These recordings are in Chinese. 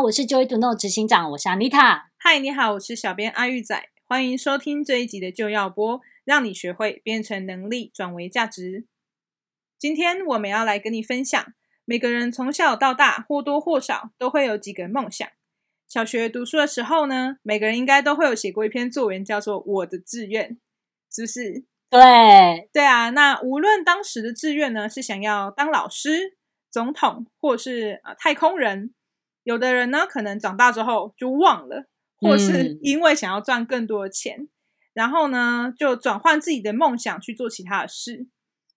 好，我是 Joy to Know 执行长，我是 Anita。嗨，你好，我是小编阿玉仔，欢迎收听这一集的就要播，让你学会变成能力转为价值。今天我们要来跟你分享，每个人从小到大或多或少都会有几个梦想。小学读书的时候呢，每个人应该都会有写过一篇作文，叫做《我的志愿》，是不是？对，对啊。那无论当时的志愿呢，是想要当老师、总统，或是呃太空人。有的人呢，可能长大之后就忘了，或是因为想要赚更多的钱，嗯、然后呢，就转换自己的梦想去做其他的事。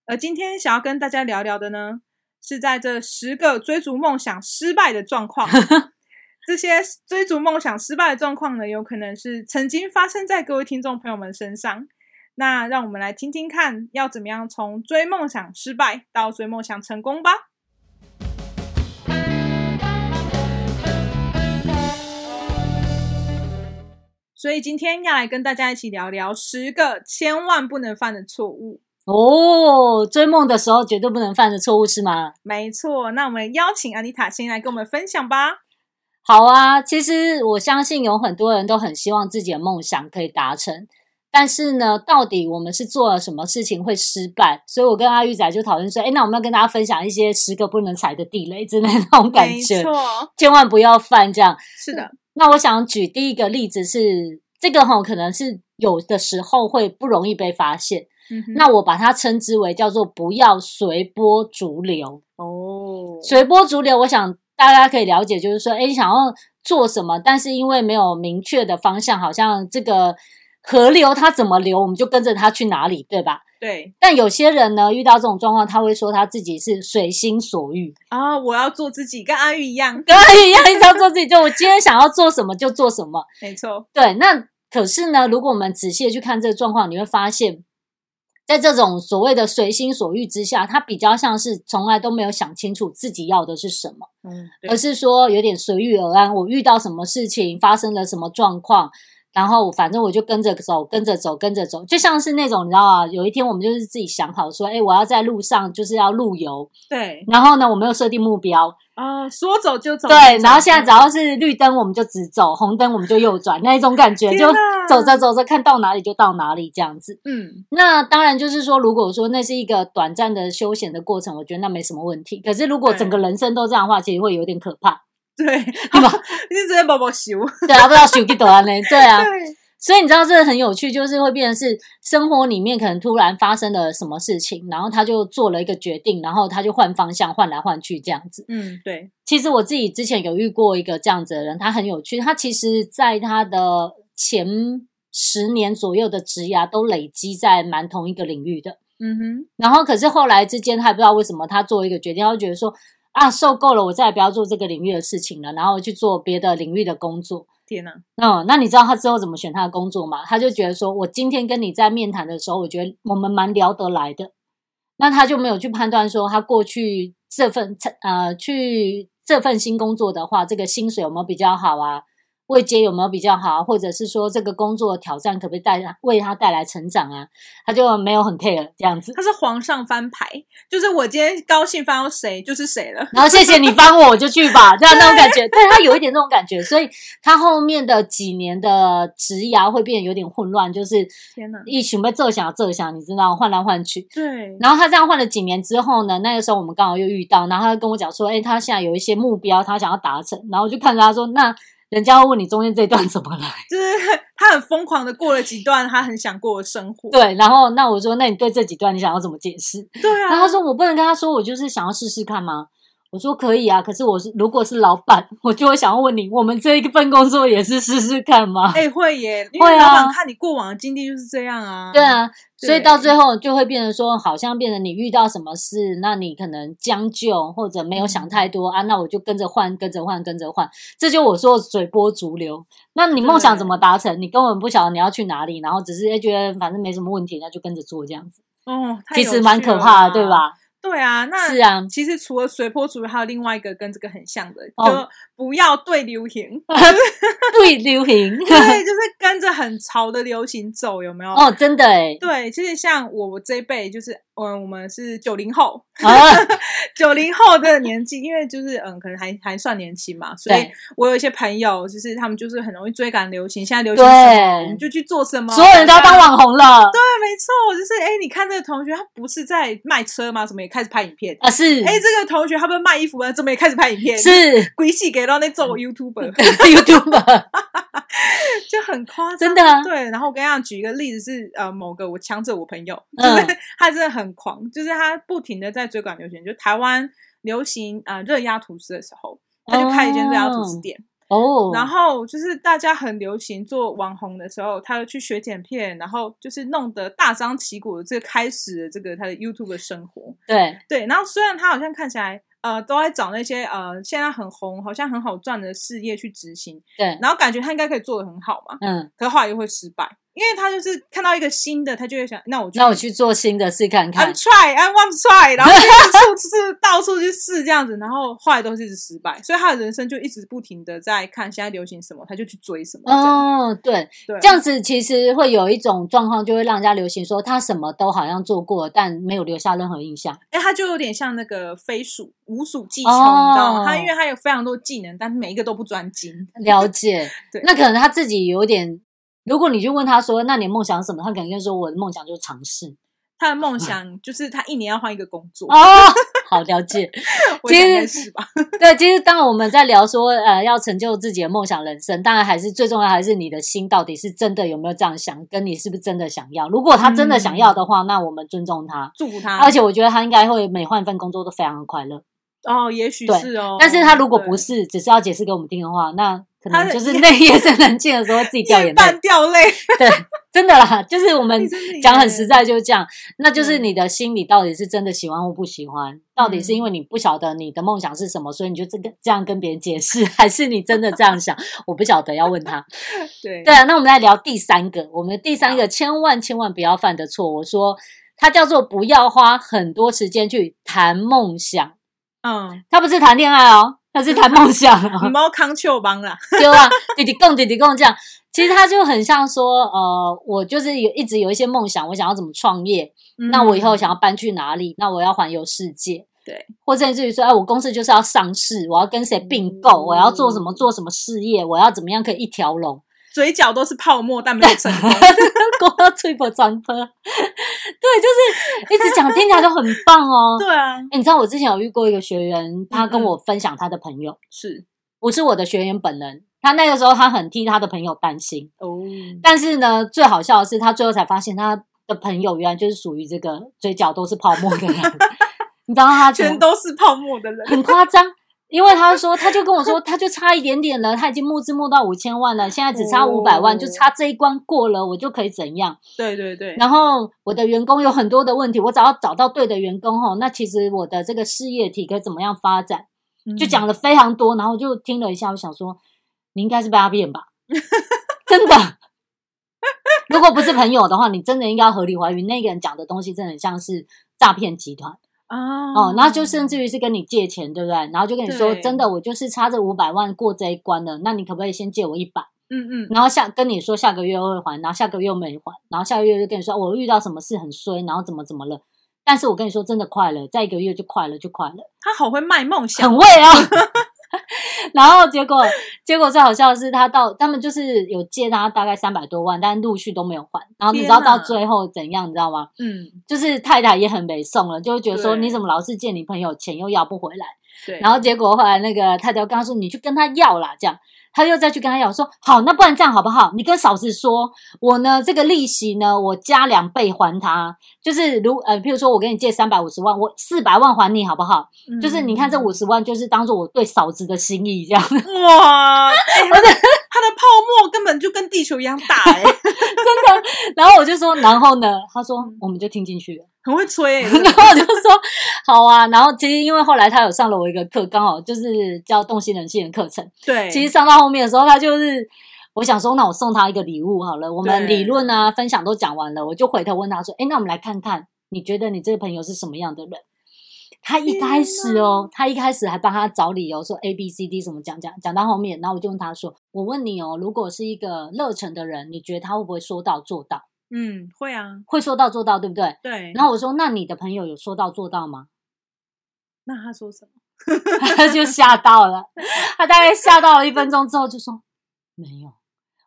而今天想要跟大家聊聊的呢，是在这十个追逐梦想失败的状况。这些追逐梦想失败的状况呢，有可能是曾经发生在各位听众朋友们身上。那让我们来听听看，要怎么样从追梦想失败到追梦想成功吧。所以今天要来跟大家一起聊聊十个千万不能犯的错误哦。追梦的时候绝对不能犯的错误是吗？没错。那我们邀请安妮塔先来跟我们分享吧。好啊，其实我相信有很多人都很希望自己的梦想可以达成，但是呢，到底我们是做了什么事情会失败？所以我跟阿玉仔就讨论说，哎，那我们要跟大家分享一些十个不能踩的地雷之类的那种感觉，没错，千万不要犯这样。是的。那我想举第一个例子是这个哈，可能是有的时候会不容易被发现。嗯、那我把它称之为叫做不要随波逐流哦。随波逐流，我想大家可以了解，就是说，哎，你想要做什么，但是因为没有明确的方向，好像这个河流它怎么流，我们就跟着它去哪里，对吧？对，但有些人呢，遇到这种状况，他会说他自己是随心所欲啊，我要做自己，跟阿玉一样，跟阿玉一样，一直要做自己，就我今天想要做什么就做什么，没错。对，那可是呢，如果我们仔细的去看这个状况，你会发现，在这种所谓的随心所欲之下，他比较像是从来都没有想清楚自己要的是什么，嗯，而是说有点随遇而安，我遇到什么事情，发生了什么状况。然后反正我就跟着走，跟着走，跟着走，就像是那种你知道啊，有一天我们就是自己想好说，哎，我要在路上就是要路游，对。然后呢，我没有设定目标啊，说走就走。对，然后现在只要是绿灯，我们就直走；红灯我们就右转，那一种感觉，就走着走着，看到哪里就到哪里这样子。嗯，那当然就是说，如果说那是一个短暂的休闲的过程，我觉得那没什么问题。可是如果整个人生都这样的话，其实会有点可怕。对，对吧？你是直接宝宝修，对啊，不知道修几多呢？对啊，对所以你知道这个很有趣，就是会变成是生活里面可能突然发生了什么事情，然后他就做了一个决定，然后他就换方向，换来换去这样子。嗯，对。其实我自己之前有遇过一个这样子的人，他很有趣，他其实在他的前十年左右的职涯都累积在蛮同一个领域的。嗯哼。然后可是后来之间，他也不知道为什么他做一个决定，他就觉得说。啊，受够了，我再也不要做这个领域的事情了，然后去做别的领域的工作。天哪！嗯，那你知道他之后怎么选他的工作吗？他就觉得说，我今天跟你在面谈的时候，我觉得我们蛮聊得来的。那他就没有去判断说，他过去这份呃去这份新工作的话，这个薪水有没有比较好啊？位阶有没有比较好，或者是说这个工作的挑战可不可以带为他带来成长啊？他就没有很 care 这样子。他是皇上翻牌，就是我今天高兴翻到谁就是谁了。然后谢谢你帮我，我就去吧，这样那种感觉。对，他有一点这种感觉，所以他后面的几年的职涯会变得有点混乱，就是天哪，一群被这想这想，你知道换来换去。对。然后他这样换了几年之后呢，那个时候我们刚好又遇到，然后他就跟我讲说，哎，他现在有一些目标，他想要达成，然后我就看着他说那。人家会问你中间这段怎么来，就是他很疯狂的过了几段他很想过的生活。对，然后那我说，那你对这几段你想要怎么解释？对啊，然后他说我不能跟他说，我就是想要试试看吗？我说可以啊，可是我是如果是老板，我就会想要问你，我们这一份工作也是试试看吗？哎、欸，会耶，因为老板看你过往的经历就是这样啊。对啊，对所以到最后就会变成说，好像变成你遇到什么事，那你可能将就或者没有想太多、嗯、啊，那我就跟着换，跟着换，跟着换，这就我说随波逐流。那你梦想怎么达成？你根本不晓得你要去哪里，然后只是觉得反正没什么问题，那就跟着做这样子。哦，其实蛮可怕的，对吧？对啊，那是啊。其实除了随波逐流，还有另外一个跟这个很像的，哦、就不要对流行，对流行，对，就是跟着很潮的流行走，有没有？哦，真的哎。对，其实像我这一辈，就是嗯，我们是九零后，九零、啊、后的年纪，因为就是嗯，可能还还算年轻嘛，所以我有一些朋友，就是他们就是很容易追赶流行，现在流行什么，我们就去做什么，所有人都要当网红了。对，没错，就是哎，你看这个同学，他不是在卖车吗？怎么也开始拍影片啊？是，哎，这个同学他不是卖衣服吗？怎么也开始拍影片？是，鬼戏给到那做 YouTuber，YouTuber 就很夸张，真的啊。对，然后我跟大家，举一个例子是，呃，某个我强者我朋友，就是他真的很狂，就是他不停的在追赶流行，就台湾流行啊热压吐司的时候，他就开一间热压吐司店。哦，oh. 然后就是大家很流行做网红的时候，他就去学剪片，然后就是弄得大张旗鼓的这个开始了这个他的 YouTube 的生活。对对，然后虽然他好像看起来呃都在找那些呃现在很红、好像很好赚的事业去执行，对，然后感觉他应该可以做得很好嘛，嗯，可是后来又会失败。因为他就是看到一个新的，他就会想，那我那我去做新的试看看。I'm try, I want to try，然后 到处是到处去试这样子，然后后来都是一直失败，所以他的人生就一直不停的在看现在流行什么，他就去追什么。哦，对，对，这样子其实会有一种状况，就会让人家流行说他什么都好像做过，但没有留下任何印象。哎，他就有点像那个飞鼠无鼠技巧，哦、你知道吗？他因为他有非常多技能，但是每一个都不专精。了解，对，那可能他自己有点。如果你去问他说：“那你的梦想什么？”他可能就说：“我的梦想就是尝试。”他的梦想就是他一年要换一个工作哦。好了解，其实是吧？对，其实当我们在聊说呃要成就自己的梦想人生，当然还是最重要还是你的心到底是真的有没有这样想，跟你是不是真的想要。如果他真的想要的话，嗯、那我们尊重他，祝福他。而且我觉得他应该会每换一份工作都非常的快乐。哦，也许是哦。但是他如果不是，只是要解释给我们听的话，那。可能就是那夜深人静的时候自己掉眼泪，半掉泪。对，真的啦，就是我们讲很实在，就是这样。那就是你的心里到底是真的喜欢或不喜欢？到底是因为你不晓得你的梦想是什么，所以你就这个这样跟别人解释，还是你真的这样想？我不晓得，要问他。对对啊，那我们来聊第三个，我们的第三个千万千万不要犯的错。我说它叫做不要花很多时间去谈梦想。嗯，他不是谈恋爱哦。他是谈梦想，猫康丘帮啦，对吧？弟弟共弟弟共这样，其实他就很像说，呃，我就是有一直有一些梦想，我想要怎么创业，嗯、那我以后想要搬去哪里，那我要环游世界，对，或甚至于说，哎，我公司就是要上市，我要跟谁并购，嗯、我要做什么做什么事业，我要怎么样可以一条龙。嘴角都是泡沫，但没有成功。光吹破窗破，对，就是一直讲，听起来都很棒哦。对啊，欸，你知道我之前有遇过一个学员，他跟我分享他的朋友，嗯嗯是不是我的学员本人？他那个时候他很替他的朋友担心哦。但是呢，最好笑的是，他最后才发现他的朋友原来就是属于这个嘴角都是泡沫的人。你知道他全都是泡沫的人，很夸张。因为他说，他就跟我说，他就差一点点了，他已经募资募到五千万了，现在只差五百万，就差这一关过了，我就可以怎样？对对对。然后我的员工有很多的问题，我只要找到对的员工吼，那其实我的这个事业体可以怎么样发展？就讲了非常多，然后就听了一下，我想说，你应该是被他骗吧？真的，如果不是朋友的话，你真的应该合理怀疑那个人讲的东西，真的很像是诈骗集团。哦，然后就甚至于是跟你借钱，对不对？然后就跟你说，真的，我就是差这五百万过这一关了，那你可不可以先借我一百？嗯嗯，然后下跟你说下个月会还，然后下个月又没还，然后下个月就跟你说我遇到什么事很衰，然后怎么怎么了？但是我跟你说真的快了，再一个月就快了，就快了。他好会卖梦想，很会啊。然后结果，结果最好笑的是，他到他们就是有借他大概三百多万，但陆续都没有还。然后你知道到最后怎样？你知道吗？嗯，就是太太也很没送了，就会觉得说，你怎么老是借你朋友钱又要不回来？对。然后结果后来那个太太跟他说，你去跟他要啦，这样。他又再去跟他要说，好，那不然这样好不好？你跟嫂子说，我呢这个利息呢，我加两倍还他，就是如呃，譬如说我给你借三百五十万，我四百万还你好不好？嗯、就是你看这五十万，就是当做我对嫂子的心意这样。哇，欸、他的 他的泡沫根本就跟地球一样大哎、欸，真的。然后我就说，然后呢？他说，我们就听进去了。很会吹、欸，然后我就说好啊。然后其实因为后来他有上了我一个课，刚好就是教洞悉人性的课程。对，其实上到后面的时候，他就是我想说，那我送他一个礼物好了。我们理论啊分享都讲完了，我就回头问他说：“哎，那我们来看看，你觉得你这个朋友是什么样的人？”他一开始哦，他一开始还帮他找理由说 A B C D 什么讲讲讲到后面，然后我就问他说：“我问你哦，如果是一个热忱的人，你觉得他会不会说到做到？”嗯，会啊，会说到做到，对不对？对。然后我说：“那你的朋友有说到做到吗？”那他说什么？他就吓到了，他大概吓到了一分钟之后就说：“没有。”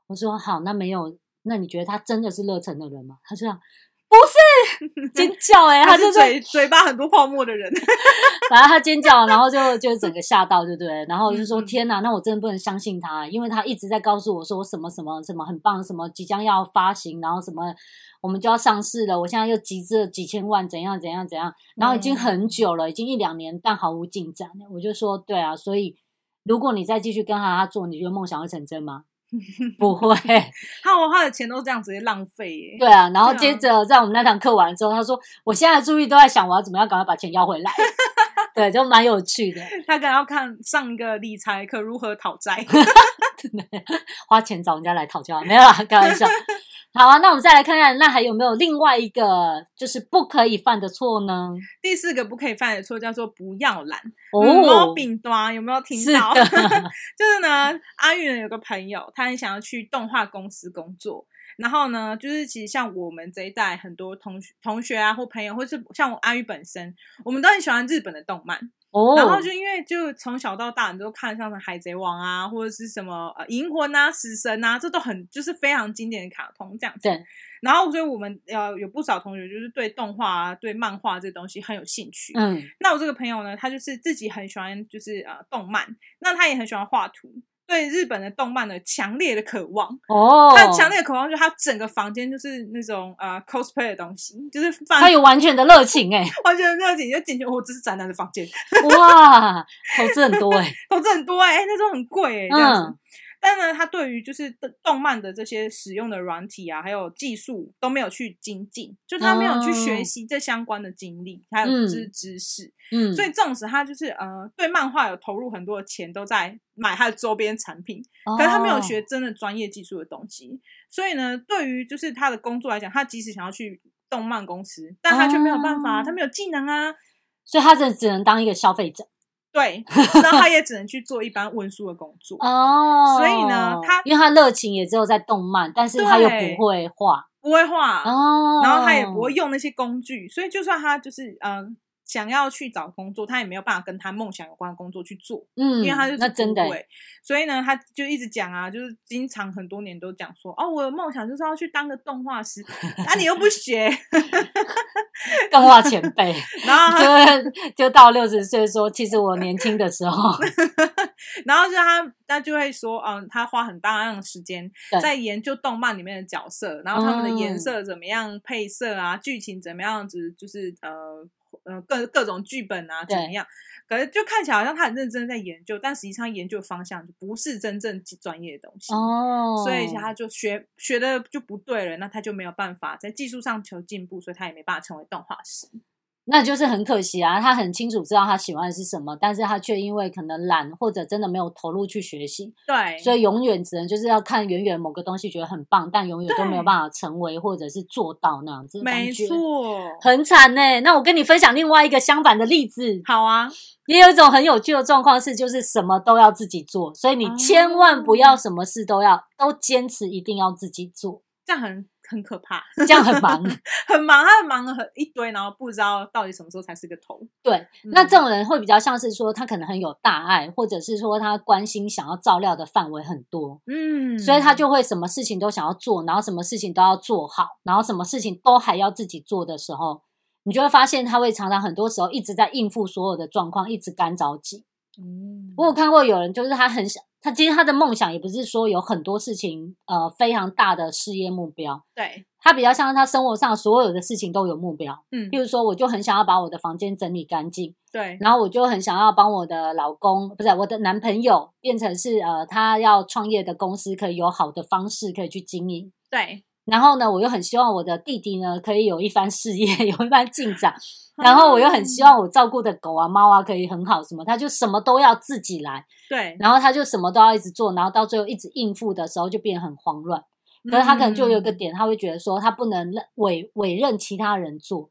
我说：“好，那没有，那你觉得他真的是热忱的人吗？”他这样。不是 尖叫哎、欸，他就嘴嘴巴很多泡沫的人，然后他尖叫，然后就就整个吓到，对不对？然后就说天哪，那我真的不能相信他，因为他一直在告诉我说我什么什么什么很棒，什么即将要发行，然后什么我们就要上市了，我现在又集资了几千万，怎样怎样怎样，然后已经很久了，已经一两年，但毫无进展。我就说对啊，所以如果你再继续跟他他做，你觉得梦想会成真吗？不会，他我花的钱都这样直接浪费耶。对啊，然后接着在我们那堂课完之后，他说：“我现在注意都在想，我要怎么样赶快把钱要回来。”对，就蛮有趣的。他可能要看上一个理财课如何讨债，花钱找人家来讨教，没有啦，开玩笑。好啊，那我们再来看看，那还有没有另外一个就是不可以犯的错呢？第四个不可以犯的错叫做不要懒哦，毛病端有没有听到？是 就是呢，阿玉有个朋友，他很想要去动画公司工作，然后呢，就是其实像我们这一代很多同学、同学啊或朋友，或是像我阿玉本身，我们都很喜欢日本的动漫。Oh. 然后就因为就从小到大，你都看像是《海贼王》啊，或者是什么呃《银魂》啊、《死神》啊，这都很就是非常经典的卡通这样子。对。然后所以我们呃有不少同学就是对动画啊、对漫画这东西很有兴趣。嗯。那我这个朋友呢，他就是自己很喜欢就是呃动漫，那他也很喜欢画图。对日本的动漫的强烈的渴望哦，他强烈的渴望就是他整个房间就是那种呃 cosplay 的东西，就是放他有完全的热情哎，完全的热情就进去，我这是宅男的房间哇，投资很多哎，投资很多哎，那时候很贵哎，这样子。嗯但呢，他对于就是动漫的这些使用的软体啊，还有技术都没有去精进，就他没有去学习这相关的经历，还有知知识。嗯，所以纵使他就是呃对漫画有投入很多的钱，都在买他的周边产品，可是他没有学真的专业技术的东西。所以呢，对于就是他的工作来讲，他即使想要去动漫公司，但他却没有办法，他没有技能啊，所以他只只能当一个消费者。对，那他也只能去做一般文书的工作哦。所以呢，他因为他热情也只有在动漫，但是他又不会画，不会画哦。然后他也不会用那些工具，所以就算他就是嗯。呃想要去找工作，他也没有办法跟他梦想有关的工作去做，嗯，因为他就是那真的，所以呢，他就一直讲啊，就是经常很多年都讲说，哦，我的梦想就是要去当个动画师，啊，你又不学，动画前辈，然后就就到六十岁说，其实我年轻的时候，然后就他他就会说，嗯，他花很大量的时间在研究动漫里面的角色，然后他们的颜色怎么样配色啊，剧情怎么样子，就是呃。嗯，各各种剧本啊，怎么样？可是就看起来好像他很认真在研究，但实际上研究方向就不是真正专业的东西哦，所以他就学学的就不对了，那他就没有办法在技术上求进步，所以他也没办法成为动画师。那就是很可惜啊，他很清楚知道他喜欢的是什么，但是他却因为可能懒或者真的没有投入去学习，对，所以永远只能就是要看远远某个东西觉得很棒，但永远都没有办法成为或者是做到那样子，没错，很惨呢、欸。那我跟你分享另外一个相反的例子，好啊，也有一种很有趣的状况是，就是什么都要自己做，所以你千万不要什么事都要、哦、都坚持一定要自己做，这样很。很可怕，这样很忙，很忙，他很忙了很一堆，然后不知道到底什么时候才是个头。对，嗯、那这种人会比较像是说，他可能很有大爱，或者是说他关心、想要照料的范围很多，嗯，所以他就会什么事情都想要做，然后什么事情都要做好，然后什么事情都还要自己做的时候，你就会发现他会常常很多时候一直在应付所有的状况，一直干着急。嗯，我有看过有人就是他很想。他其实他的梦想也不是说有很多事情，呃，非常大的事业目标。对，他比较像他生活上所有的事情都有目标。嗯，比如说，我就很想要把我的房间整理干净。对，然后我就很想要帮我的老公，不是我的男朋友，变成是呃，他要创业的公司可以有好的方式可以去经营。对，然后呢，我又很希望我的弟弟呢可以有一番事业，有一番进展。然后我又很希望我照顾的狗啊、猫啊可以很好，什么他就什么都要自己来。对，然后他就什么都要一直做，然后到最后一直应付的时候就变得很慌乱。可是他可能就有一个点，他会觉得说他不能委委任其他人做，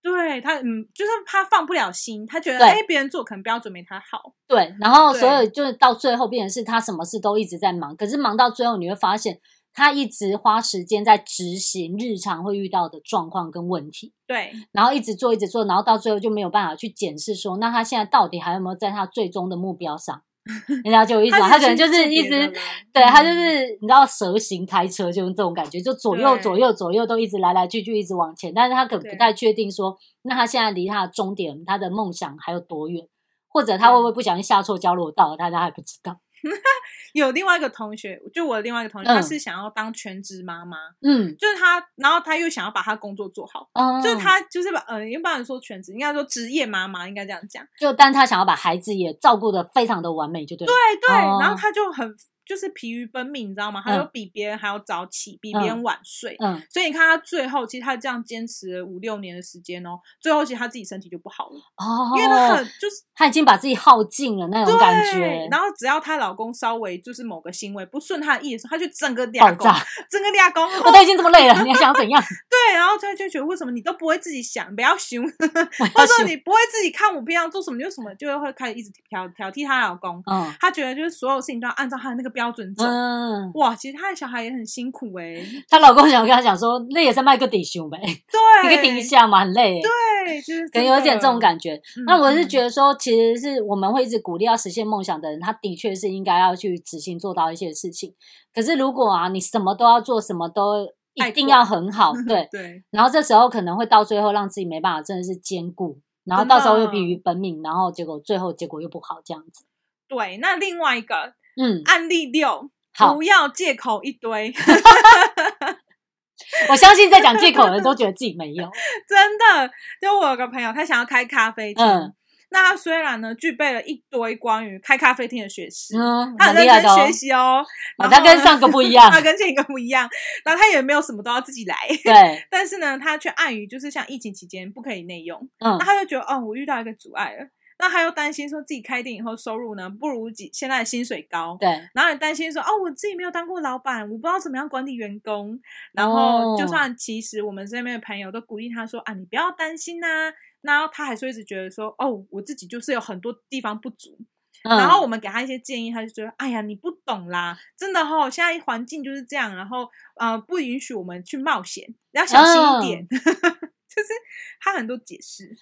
对他，嗯，就是他放不了心，他觉得哎，别人做可能标准没他好。对，然后所以就是到最后变成是他什么事都一直在忙，可是忙到最后你会发现，他一直花时间在执行日常会遇到的状况跟问题。对，然后一直做，一直做，然后到最后就没有办法去检视说，那他现在到底还有没有在他最终的目标上？人家就一直，他可能就是一直，对他就是你知道蛇形开车就是这种感觉，就左右左右左右都一直来来去去一直往前，但是他可能不太确定说，那他现在离他的终点，他的梦想还有多远，或者他会不会不小心下错交流道，大家还不知道。有另外一个同学，就我的另外一个同学，嗯、他是想要当全职妈妈，嗯，就是他，然后他又想要把他工作做好，嗯，就是他就是把，呃，一般人说全职，应该说职业妈妈，应该这样讲，就但他想要把孩子也照顾的非常的完美，就对，对对，哦、然后他就很。就是疲于奔命，你知道吗？他就比别人还要早起，嗯、比别人晚睡。嗯，所以你看他最后，其实他这样坚持了五六年的时间哦，最后其实他自己身体就不好了哦，因为他很就是他已经把自己耗尽了那种感觉。然后只要她老公稍微就是某个行为不顺他的意的时候，他就整个俩攻，整个俩攻。我都已经这么累了，你还想怎样？对，然后他就觉得为什么你都不会自己想，不要凶，或者你不会自己看我平常做什么就什么，就会开始一直挑挑剔他老公。嗯，他觉得就是所有事情都要按照他的那个标准走。嗯。嗯，哇，其实他的小孩也很辛苦哎、欸。她老公想跟她讲说，那也是卖个底薪呗，对，一个顶一下嘛，很累。对，就是可能有点这种感觉。嗯、那我是觉得说，其实是我们会一直鼓励要实现梦想的人，他的确是应该要去执行做到一些事情。可是如果啊，你什么都要做，什么都一定要很好，对对。然后这时候可能会到最后让自己没办法，真的是兼顾，然后到时候又疲于奔命，然后结果最后结果又不好，这样子。对，那另外一个，嗯，案例六。不要借口一堆，我相信在讲借口的人都觉得自己没有。真的，就我有个朋友，他想要开咖啡厅。嗯，那他虽然呢具备了一堆关于开咖啡厅的学识，嗯，他很认真学习哦。哦，他跟上个不一样，他跟前一个不一样。然后他也没有什么都要自己来。对。但是呢，他却碍于就是像疫情期间不可以内用，嗯，那他就觉得哦，我遇到一个阻碍了。那他又担心说自己开店以后收入呢不如几现在的薪水高，对，然后也担心说哦，我自己没有当过老板，我不知道怎么样管理员工。然后就算其实我们这边的朋友都鼓励他说啊，你不要担心呐、啊。然后他还是一直觉得说哦，我自己就是有很多地方不足。嗯、然后我们给他一些建议，他就觉得哎呀，你不懂啦，真的哦，现在环境就是这样，然后呃不允许我们去冒险，要小心一点。嗯、就是他很多解释。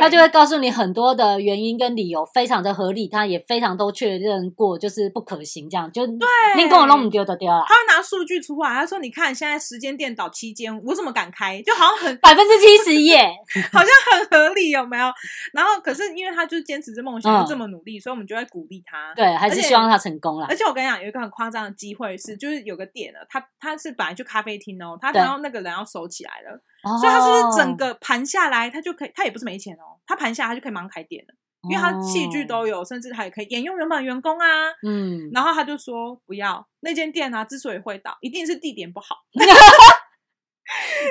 他就会告诉你很多的原因跟理由，非常的合理，他也非常都确认过，就是不可行，这样就对，你跟我弄不丢的丢了。他会拿数据出来，他说：“你看，现在时间店倒七间，我怎么敢开？就好像很百分之七十耶，好像很合理，有没有？”然后，可是因为他就是坚持这梦想，又这么努力，嗯、所以我们就会鼓励他。对，还是希望他成功了。而且我跟你讲，有一个很夸张的机会是，就是有个店呢，他他是本来就咖啡厅哦，他然后那个人要收起来了。所以他是不是整个盘下来，他就可以，他也不是没钱哦，他盘下来他就可以马上开店了，因为他器具都有，甚至他也可以沿用原本员工啊。嗯，然后他就说不要那间店啊，之所以会倒，一定是地点不好。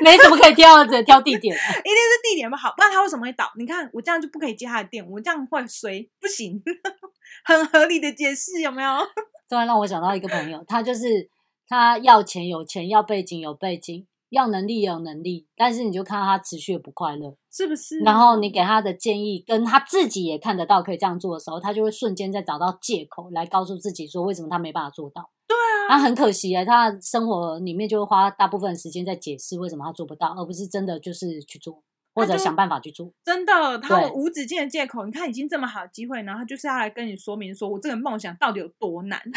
没什么可以挑，只能挑地点，一定是地点不好，不然他为什么会倒？你看我这样就不可以接他的店，我这样会衰，不行，很合理的解释有没有？突然让我想到一个朋友，他就是他要钱有钱，要背景有背景。要能力也有能力，但是你就看到他持续的不快乐，是不是？然后你给他的建议，跟他自己也看得到可以这样做的时候，他就会瞬间再找到借口来告诉自己说，为什么他没办法做到。对啊，他很可惜哎，他生活里面就会花大部分时间在解释为什么他做不到，而不是真的就是去做或者想办法去做。真的，他有无止境的借口。你看，已经这么好的机会，然后他就是要来跟你说明，说我这个梦想到底有多难。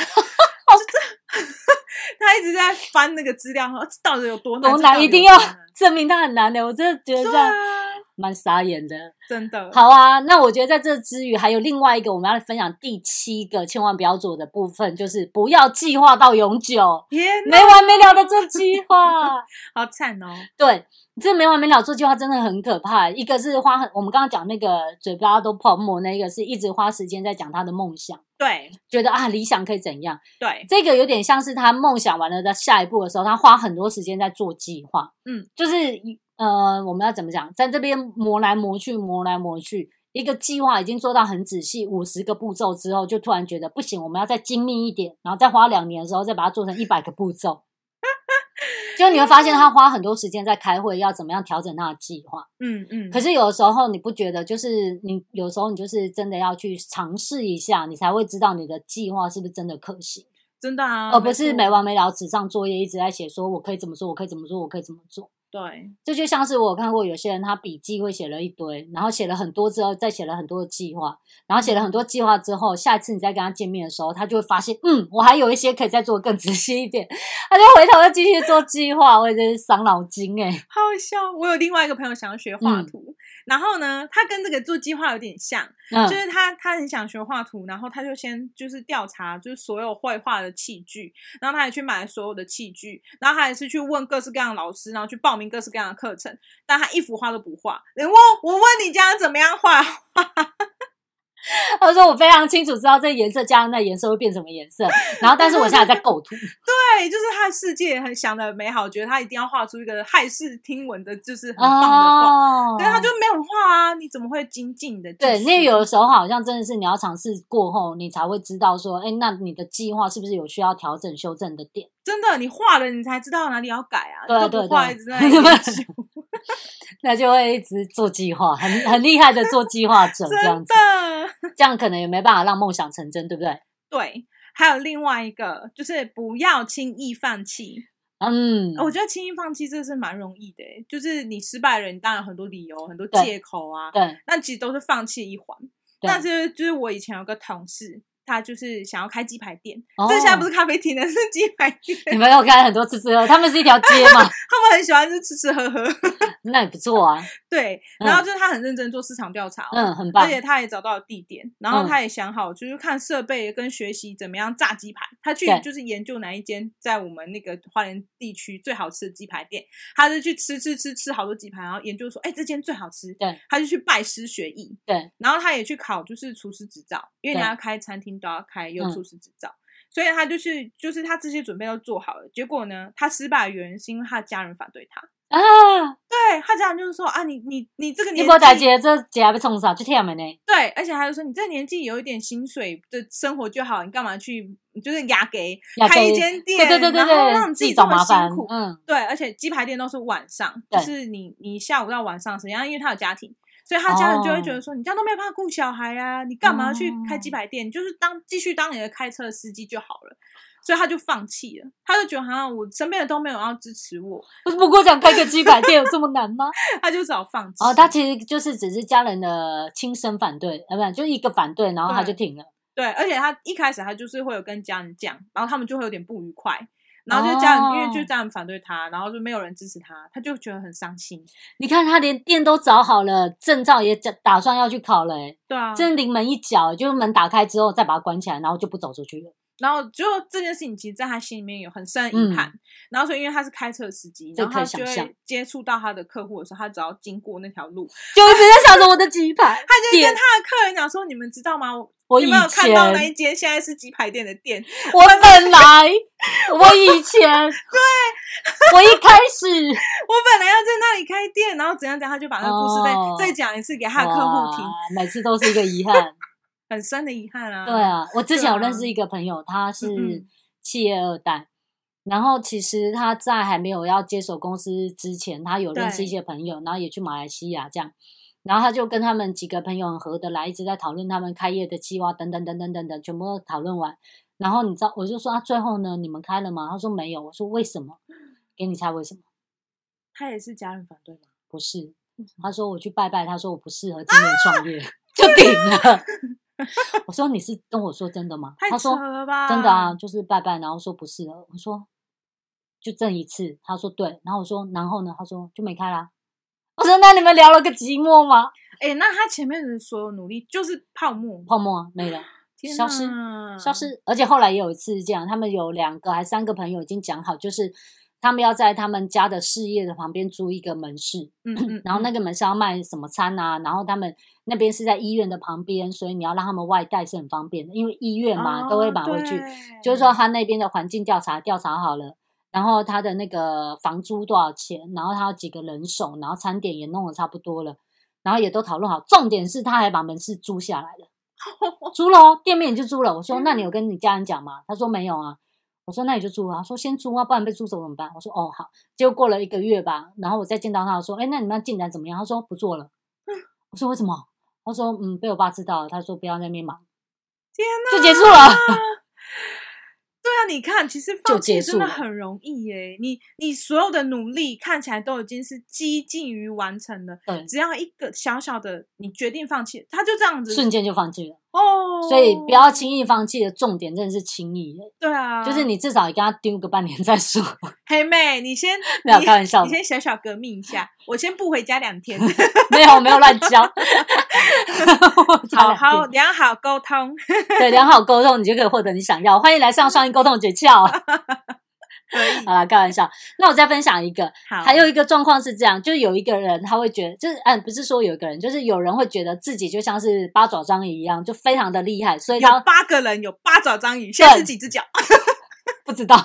他一直在翻那个资料，说到底有多难？多难，一定要证明他很难的。我真的觉得这样蛮傻眼的，真的。好啊，那我觉得在这之余，还有另外一个我们要来分享第七个千万不要做的部分，就是不要计划到永久，没完没了的做计划，好惨哦。对。这没完没了做计划真的很可怕。一个是花很，我们刚刚讲那个嘴巴都泡沫，那个是一直花时间在讲他的梦想，对，觉得啊理想可以怎样，对，这个有点像是他梦想完了的下一步的时候，他花很多时间在做计划，嗯，就是呃，我们要怎么讲，在这边磨来磨去，磨来磨去，一个计划已经做到很仔细，五十个步骤之后，就突然觉得不行，我们要再精密一点，然后再花两年的时候再把它做成一百个步骤。就你会发现他花很多时间在开会，要怎么样调整他的计划。嗯嗯。可是有的时候你不觉得，就是你有时候你就是真的要去尝试一下，你才会知道你的计划是不是真的可行。真的啊，而不是没完没了纸上作业一直在写，说我可以怎么做，我可以怎么做，我可以怎么做。对，这就像是我看过有些人，他笔记会写了一堆，然后写了很多之后，再写了很多的计划，然后写了很多计划之后，下一次你再跟他见面的时候，他就会发现，嗯，我还有一些可以再做更仔细一点，他就回头又继续做计划，我也真是伤脑筋哎、欸、好笑。我有另外一个朋友想要学画图，嗯、然后呢，他跟这个做计划有点像，嗯、就是他他很想学画图，然后他就先就是调查，就是所有绘画的器具，然后他也去买所有的器具，然后他也是去问各式各样的老师，然后去报。名各式各样的课程，但他一幅画都不画。你问我问你这样怎么样画？他说：“我非常清楚知道这颜色加上那颜色会变什么颜色，然后但是我现在在构图。对，就是他的世界很想的美好，觉得他一定要画出一个骇世听闻的，就是很棒的画。但、哦、他就没有画啊，你怎么会精进的？对，因为有的时候好像真的是你要尝试过后，你才会知道说，哎，那你的计划是不是有需要调整修正的点？真的，你画了，你才知道哪里要改啊。对对对，画一直在研究。”那就会一直做计划，很很厉害的做计划者 这样子，这样可能也没办法让梦想成真，对不对？对，还有另外一个就是不要轻易放弃。嗯，我觉得轻易放弃这是蛮容易的，就是你失败了，你当然很多理由、很多借口啊。对，那其实都是放弃一环。但是就是我以前有个同事。他就是想要开鸡排店，这、哦、现在不是咖啡厅了，是鸡排店。你们有开很多吃吃喝，他们是一条街嘛？他们很喜欢就吃吃喝喝，那也不错啊。对，然后就是他很认真做市场调查，嗯，很棒。而且他也找到了地点，然后他也想好，就是看设备跟学习怎么样炸鸡排。他去就是研究哪一间在我们那个花莲地区最好吃的鸡排店，他就去吃吃吃吃好多鸡排，然后研究说，哎，这间最好吃。对，他就去拜师学艺。对，然后他也去考就是厨师执照，因为你要开餐厅都要开有厨师执照，嗯，所以他就是就是他这些准备都做好了。结果呢，他失败的原因是因为他家人反对他。啊，对他家人就是说啊，你你你这个年纪，你不带这姐还被冲上，就天门呢。对，而且他就说，你这个年纪有一点薪水的生活就好，你干嘛去就是压给开一间店，对对对对，然后让自己这么辛苦。嗯，对，而且鸡排店都是晚上，就是你你下午到晚上时间，因为他有家庭，所以他家人就会觉得说，你这样都没有办法顾小孩啊，你干嘛要去开鸡排店？你就是当继续当你的开车司机就好了。所以他就放弃了，他就觉得好像我身边的都没有要支持我。我不过想开个鸡排店有这么难吗？他就只好放弃。哦，他其实就是只是家人的亲生反对，啊，不，就一个反对，然后他就停了。对，对，而且他一开始他就是会有跟家人讲，然后他们就会有点不愉快，然后就家人、哦、因为就家人反对他，然后就没有人支持他，他就觉得很伤心。你看他连店都找好了，证照也打算要去考了，哎，对啊，真临门一脚，就是门打开之后再把它关起来，然后就不走出去了。然后就这件事情，其实在他心里面有很深的遗憾。嗯、然后所以，因为他是开车司机，然后他就会接触到他的客户的时候，他只要经过那条路，就一直在想着我的鸡排。他就跟他的客人讲说：“你们知道吗？我有没有看到那一间现在是鸡排店的店？我本来，我以前，对，我一开始，我本来要在那里开店，然后怎样怎样，他就把那个故事再、哦、再讲一次给他的客户听。每次都是一个遗憾。” 很深的遗憾啊！对啊，我之前有认识一个朋友，啊、他是企业二代，嗯嗯，然后其实他在还没有要接手公司之前，他有认识一些朋友，然后也去马来西亚这样，然后他就跟他们几个朋友很合得来，一直在讨论他们开业的计划等等等等等等，全部都讨论完，然后你知道，我就说啊，最后呢，你们开了吗？他说没有，我说为什么？给你猜为什么？他也是家人反对吗？不是，他说我去拜拜，他说我不适合今年创业，啊、就顶了。我说你是跟我说真的吗？太扯了吧？他说真的啊，就是拜拜，然后说不是了。我说就这一次，他说对，然后我说然后呢？他说就没开啦。我说那你们聊了个寂寞吗？哎，那他前面的所有努力就是泡沫，泡沫啊，没了，消失，消失。而且后来也有一次这样，他们有两个还三个朋友已经讲好，就是。他们要在他们家的事业的旁边租一个门市，嗯，嗯，然后那个门市要卖什么餐啊？然后他们那边是在医院的旁边，所以你要让他们外带是很方便的，因为医院嘛、哦、都会买回去。就是说他那边的环境调查调查好了，然后他的那个房租多少钱，然后他有几个人手，然后餐点也弄得差不多了，然后也都讨论好。重点是他还把门市租下来了，租了，店面就租了。我说那你有跟你家人讲吗？他说没有啊。我说那你就租啊，说先租啊，不然被租走怎么办？我说哦好，结果过了一个月吧，然后我再见到他我说，哎，那你们进展怎么样？他说不做了。我说为什么？他说嗯，被我爸知道了，他说不要在那边忙，天哪，就结束了。对啊，你看，其实放弃真的很容易耶。你你所有的努力看起来都已经是几近于完成了，对，只要一个小小的你决定放弃，他就这样子瞬间就放弃了哦。所以不要轻易放弃的重点真的是轻易的。对啊，就是你至少也跟他丢个半年再说。黑妹，你先 没有开玩笑，你先小小革命一下，我先不回家两天。没有，没有乱教。好好良好沟通，对良好沟通，你就可以获得你想要。欢迎来上双音沟通诀窍。可以，好啦，开玩笑。那我再分享一个，好还有一个状况是这样，就是有一个人他会觉得，就是嗯，不是说有一个人，就是有人会觉得自己就像是八爪章鱼一样，就非常的厉害。所以他有八个人有八爪章鱼，现在是几只脚？不知道，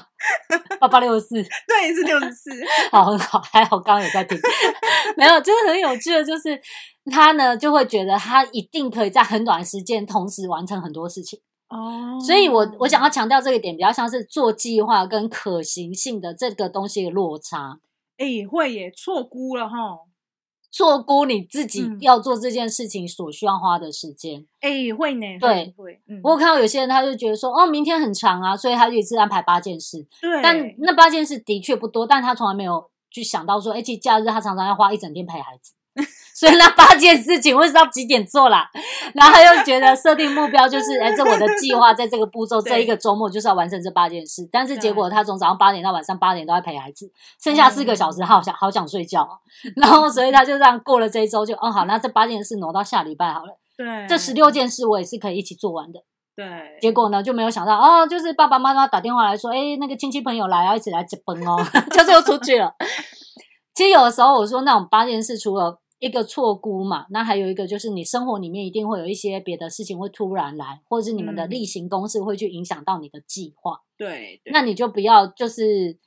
八八六十四，对，是六十四。好，很好，还好，刚刚有在听。没有，就是很有趣的，就是他呢就会觉得他一定可以在很短时间同时完成很多事情哦。所以我我想要强调这个点，比较像是做计划跟可行性的这个东西的落差。哎，会耶，错估了哈。错估你自己要做这件事情所需要花的时间，哎、会呢，对，会。嗯、我有看到有些人，他就觉得说，哦，明天很长啊，所以他就一次安排八件事。对，但那八件事的确不多，但他从来没有去想到说，哎，其实假日他常常要花一整天陪孩子。所以那八件事情我知道几点做啦，然后他又觉得设定目标就是，哎，这我的计划在这个步骤这一个周末就是要完成这八件事，但是结果他从早上八点到晚上八点都在陪孩子，剩下四个小时好想好想睡觉，然后所以他就这样过了这一周就，哦好，那这八件事挪到下礼拜好了，对，这十六件事我也是可以一起做完的，对，结果呢就没有想到，哦，就是爸爸妈妈打电话来说，哎，那个亲戚朋友来要一起来结婚哦，就是又出去了。其实有的时候我说那种八件事除了一个错估嘛，那还有一个就是你生活里面一定会有一些别的事情会突然来，或者是你们的例行公事会去影响到你的计划。对，对，那你就不要就是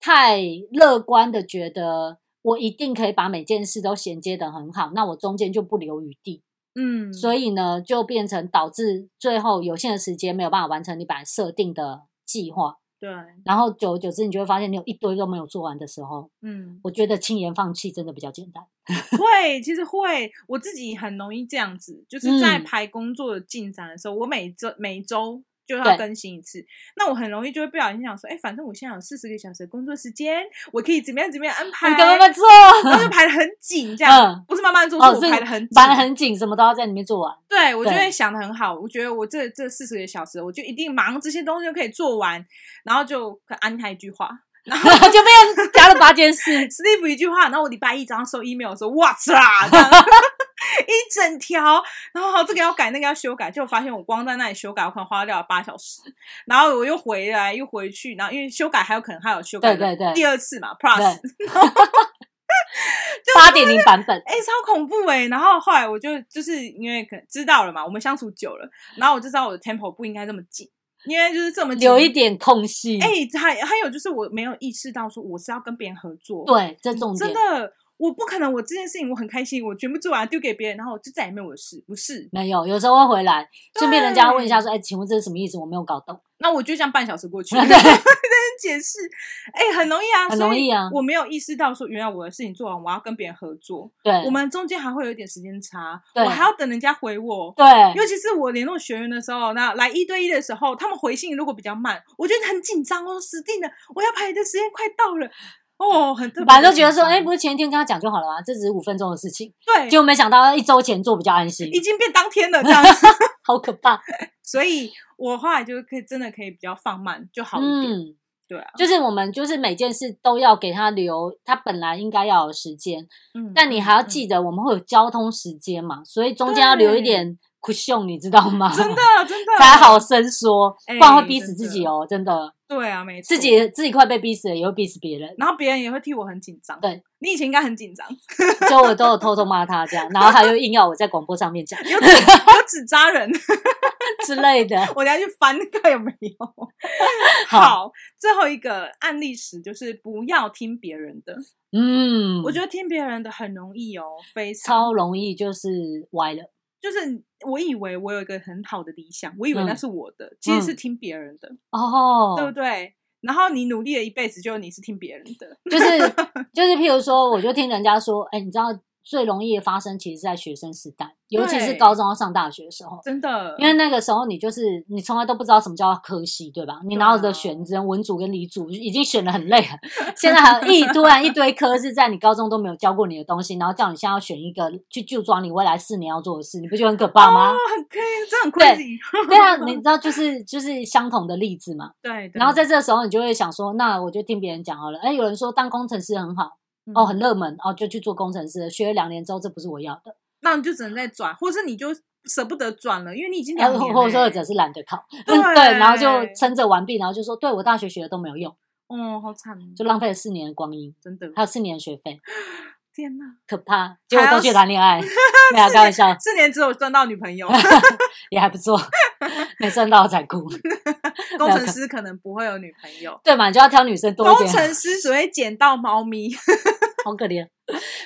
太乐观的觉得我一定可以把每件事都衔接的很好，那我中间就不留余地。嗯，所以呢，就变成导致最后有限的时间没有办法完成你本来设定的计划。对，然后久而久之，你就会发现你有一堆都没有做完的时候，嗯，我觉得轻言放弃真的比较简单。会，其实会，我自己很容易这样子，就是在排工作的进展的时候，嗯、我每周每周。就要更新一次，那我很容易就会不小心想说，哎，反正我现在有四十个小时的工作时间，我可以怎么样怎么样安排，你跟慢慢做，然后就排的很紧，这样，嗯、不是慢慢做，是我排的很紧，排的很紧，什么都要在里面做完。对，我就会想的很好，我觉得我这这四十个小时，我就一定忙这些东西就可以做完，然后就安排一句话。然后 就被人加了八件事，Steve 一句话，然后我礼拜一早上收 email 的时候，哇塞，一整条，然后这个要改，那个要修改，就发现我光在那里修改，我可能花掉了八小时，然后我又回来又回去，然后因为修改还有可能还有修改，对对对，第二次嘛，Plus，八点零版本，哎，超恐怖哎，然后后来我就就是因为可能知道了嘛，我们相处久了，然后我就知道我的 tempo 不应该这么紧。因为就是这么有一点空隙，哎、欸，还还有就是我没有意识到说我是要跟别人合作，对，这重点真的。我不可能，我这件事情我很开心，我全部做完丢给别人，然后就再也没有我的事，不是？没有，有时候会回来，顺便人家问一下说：“哎，请问这是什么意思？我没有搞懂。”那我就这样半小时过去，对，在解释。哎，很容易啊，很容易啊。我没有意识到说，原来我的事情做完，我要跟别人合作。对，我们中间还会有一点时间差，我还要等人家回我。对，尤其是我联络学员的时候，那来一对一的时候，他们回信如果比较慢，我觉得很紧张哦，死定了，我要排的时间快到了。哦，很特别，反正都觉得说，哎，不是前一天跟他讲就好了吗？这只是五分钟的事情。对，结果没想到一周前做比较安心，已经变当天了，这样 好可怕。所以我后来就可以真的可以比较放慢就好一点。嗯，对啊，就是我们就是每件事都要给他留他本来应该要有时间，嗯，但你还要记得我们会有交通时间嘛，所以中间要留一点。不秀，你知道吗？真的，真的 才好伸缩，不然会逼死自己哦，真的。对啊，没错。自己自己快被逼死了，也会逼死别人，然后别人也会替我很紧张。对，你以前应该很紧张，就我都有偷偷骂他这样，然后他又硬要我在广播上面讲，有有纸扎人之类的，我等下去翻看有没有。好，最后一个案例时就是不要听别人的。嗯，我觉得听别人的很容易哦，非常超容易，就是歪了。就是我以为我有一个很好的理想，我以为那是我的，嗯、其实是听别人的哦，对不对？然后你努力了一辈子，就你是听别人的，就是 就是，譬如说，我就听人家说，哎，你知道。最容易的发生，其实是在学生时代，尤其是高中要上大学的时候，真的，因为那个时候你就是你从来都不知道什么叫科系，对吧？你哪有的选？你只能文组跟理组，已经选的很累了。现在还有一突然一堆科是在你高中都没有教过你的东西，然后叫你现在要选一个去就装你未来四年要做的事，你不觉得很可怕吗？哦，很可以，这很 crazy。对啊，你知道就是就是相同的例子嘛。对。然后在这个时候，你就会想说，那我就听别人讲好了。哎，有人说当工程师很好。哦，很热门哦，就去做工程师，学了两年之后，这不是我要的，那你就只能再转，或是你就舍不得转了，因为你已经两年了，或者说者是懒得考，对，对，然后就。撑着完毕，然后就说，对我大学学的都没有用，哦，好惨，就浪费了四年的光阴，真的，还有四年的学费，天哪，可怕，结果都去谈恋爱，没有开玩笑，四年只有赚到女朋友，也还不错，没赚到才哭。工程师可能不会有女朋友，对嘛？你就要挑女生多一点。工程师只会捡到猫咪，好可怜。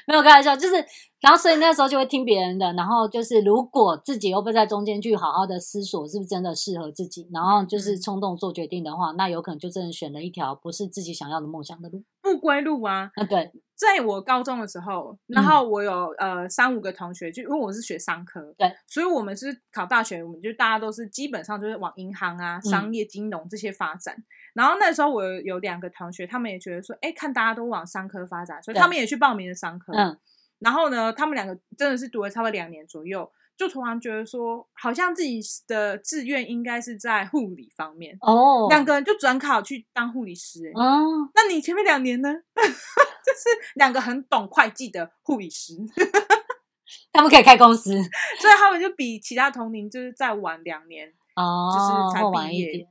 没有开玩笑，就是，然后所以那时候就会听别人的，然后就是如果自己又不在中间去好好的思索是不是真的适合自己，然后就是冲动做决定的话，那有可能就真的选了一条不是自己想要的梦想的路，不归路啊。啊，对。在我高中的时候，然后我有、嗯、呃三五个同学，就因为我是学商科，对，所以我们是考大学，我们就大家都是基本上就是往银行啊、商业金融这些发展。嗯、然后那时候我有有两个同学，他们也觉得说，哎，看大家都往商科发展，所以他们也去报名了商科。嗯，然后呢，他们两个真的是读了差不多两年左右。就突然觉得说，好像自己的志愿应该是在护理方面哦。两个人就转考去当护理师，欸，哦。那你前面两年呢？就是两个很懂会计的护理师，他们可以开公司，所以他们就比其他同龄就是再晚两年哦，就是才毕业。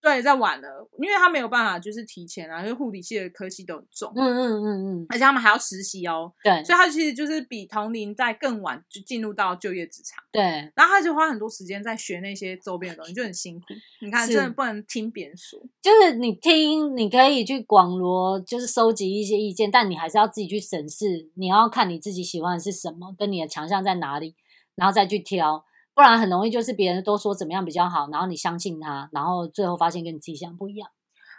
对，在晚了，因为他没有办法，就是提前啊，因为护理系的科系都很重，嗯嗯嗯嗯，而且他们还要实习哦，对，所以他其实就是比同龄在更晚就进入到就业职场，对，然后他就花很多时间在学那些周边的东西，就很辛苦。你看，真的不能听别人说，就是你听，你可以去广罗，就是收集一些意见，但你还是要自己去审视，你要看你自己喜欢的是什么，跟你的强项在哪里，然后再去挑。不然很容易就是别人都说怎么样比较好，然后你相信他，然后最后发现跟你自己想不一样。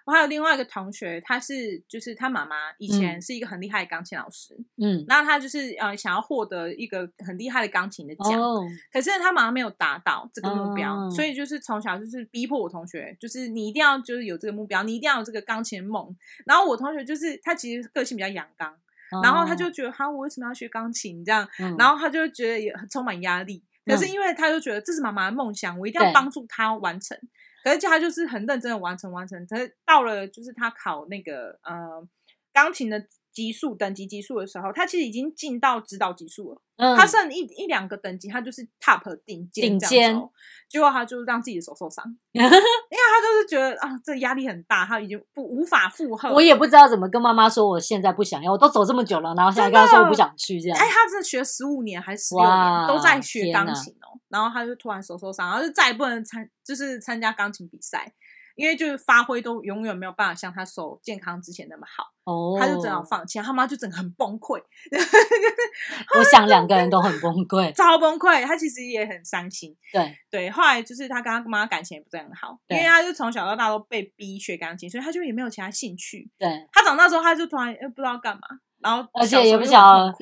我还有另外一个同学，他是就是他妈妈以前是一个很厉害的钢琴老师，嗯，然后他就是呃想要获得一个很厉害的钢琴的奖，哦，可是他妈妈没有达到这个目标，哦，所以就是从小就是逼迫我同学，就是你一定要就是有这个目标，你一定要有这个钢琴梦。然后我同学就是他其实个性比较阳刚，哦，然后他就觉得哈，我为什么要学钢琴这样，嗯，然后他就觉得也很充满压力。可是因为他就觉得这是妈妈的梦想，我一定要帮助他完成。可是他就是很认真的完成完成。可是到了就是他考那个呃钢琴的级数等级级数的时候，他其实已经进到指导级数了。嗯，他剩一一两个等级，他就是 top 顶尖。顶尖。结果他就是让自己的手受伤，因为他就是觉得啊，这压力很大，他已经不无法负荷。我也不知道怎么跟妈妈说，我现在不想要，我都走这么久了，然后现在跟他说我不想去这样。哎，他是学十五年还是十六年都在学钢琴哦，然后他就突然手受伤，然后就再也不能参，就是参加钢琴比赛。因为就是发挥都永远没有办法像他手健康之前那么好，哦、oh.，他就只好放弃，他妈就整个很崩溃。我想两个人都很崩溃，超崩溃。他其实也很伤心。对对，后来就是他跟他妈感情也不是很好，因为他就从小到大都被逼学钢琴，所以他就也没有其他兴趣。对，他长大之后他就突然又不知道干嘛，然后而且也不晓得，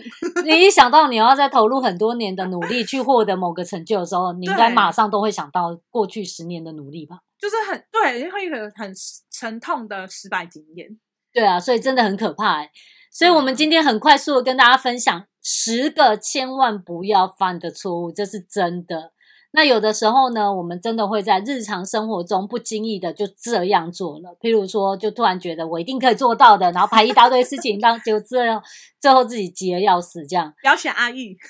你一想到你要再投入很多年的努力去获得某个成就的时候，你应该马上都会想到过去十年的努力吧。就是很对，因为一个很沉痛的失败经验。对啊，所以真的很可怕欸。所以我们今天很快速的跟大家分享十个千万不要犯的错误，这是真的。那有的时候呢，我们真的会在日常生活中不经意的就这样做了。譬如说，就突然觉得我一定可以做到的，然后排一大堆事情，让就这样最后自己急得要死，这样。不要选阿玉。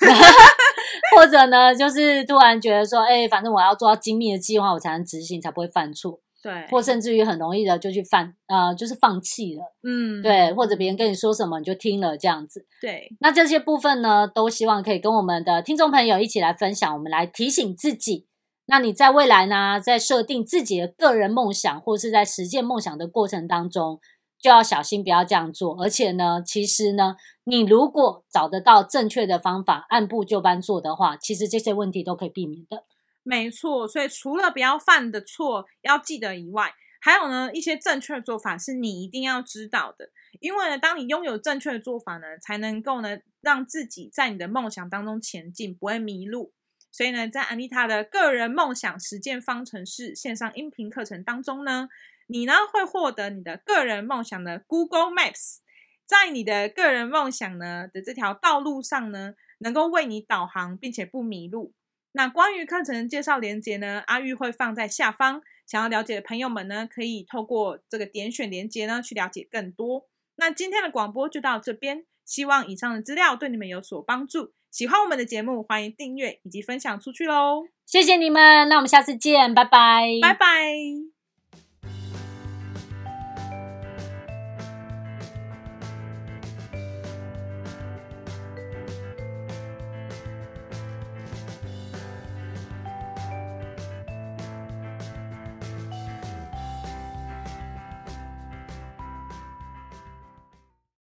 或者呢，就是突然觉得说，哎、欸，反正我要做到精密的计划，我才能执行，才不会犯错。对，或甚至于很容易的就去犯，呃，就是放弃了。嗯，对，或者别人跟你说什么，你就听了这样子。对，那这些部分呢，都希望可以跟我们的听众朋友一起来分享，我们来提醒自己。那你在未来呢，在设定自己的个人梦想，或是在实践梦想的过程当中，就要小心，不要这样做。而且呢，其实呢，你如果找得到正确的方法，按部就班做的话，其实这些问题都可以避免的。没错，所以除了不要犯的错要记得以外，还有呢，一些正确的做法是你一定要知道的。因为呢，当你拥有正确的做法呢，才能够呢，让自己在你的梦想当中前进，不会迷路。所以呢，在安妮塔的个人梦想实践方程式线上音频课程当中呢，你呢会获得你的个人梦想的 Google Maps，在你的个人梦想呢的这条道路上呢，能够为你导航，并且不迷路。那关于课程介绍连接呢，阿玉会放在下方，想要了解的朋友们呢，可以透过这个点选连接呢去了解更多。那今天的广播就到这边，希望以上的资料对你们有所帮助。喜欢我们的节目，欢迎订阅以及分享出去喽！谢谢你们，那我们下次见，拜拜，拜拜。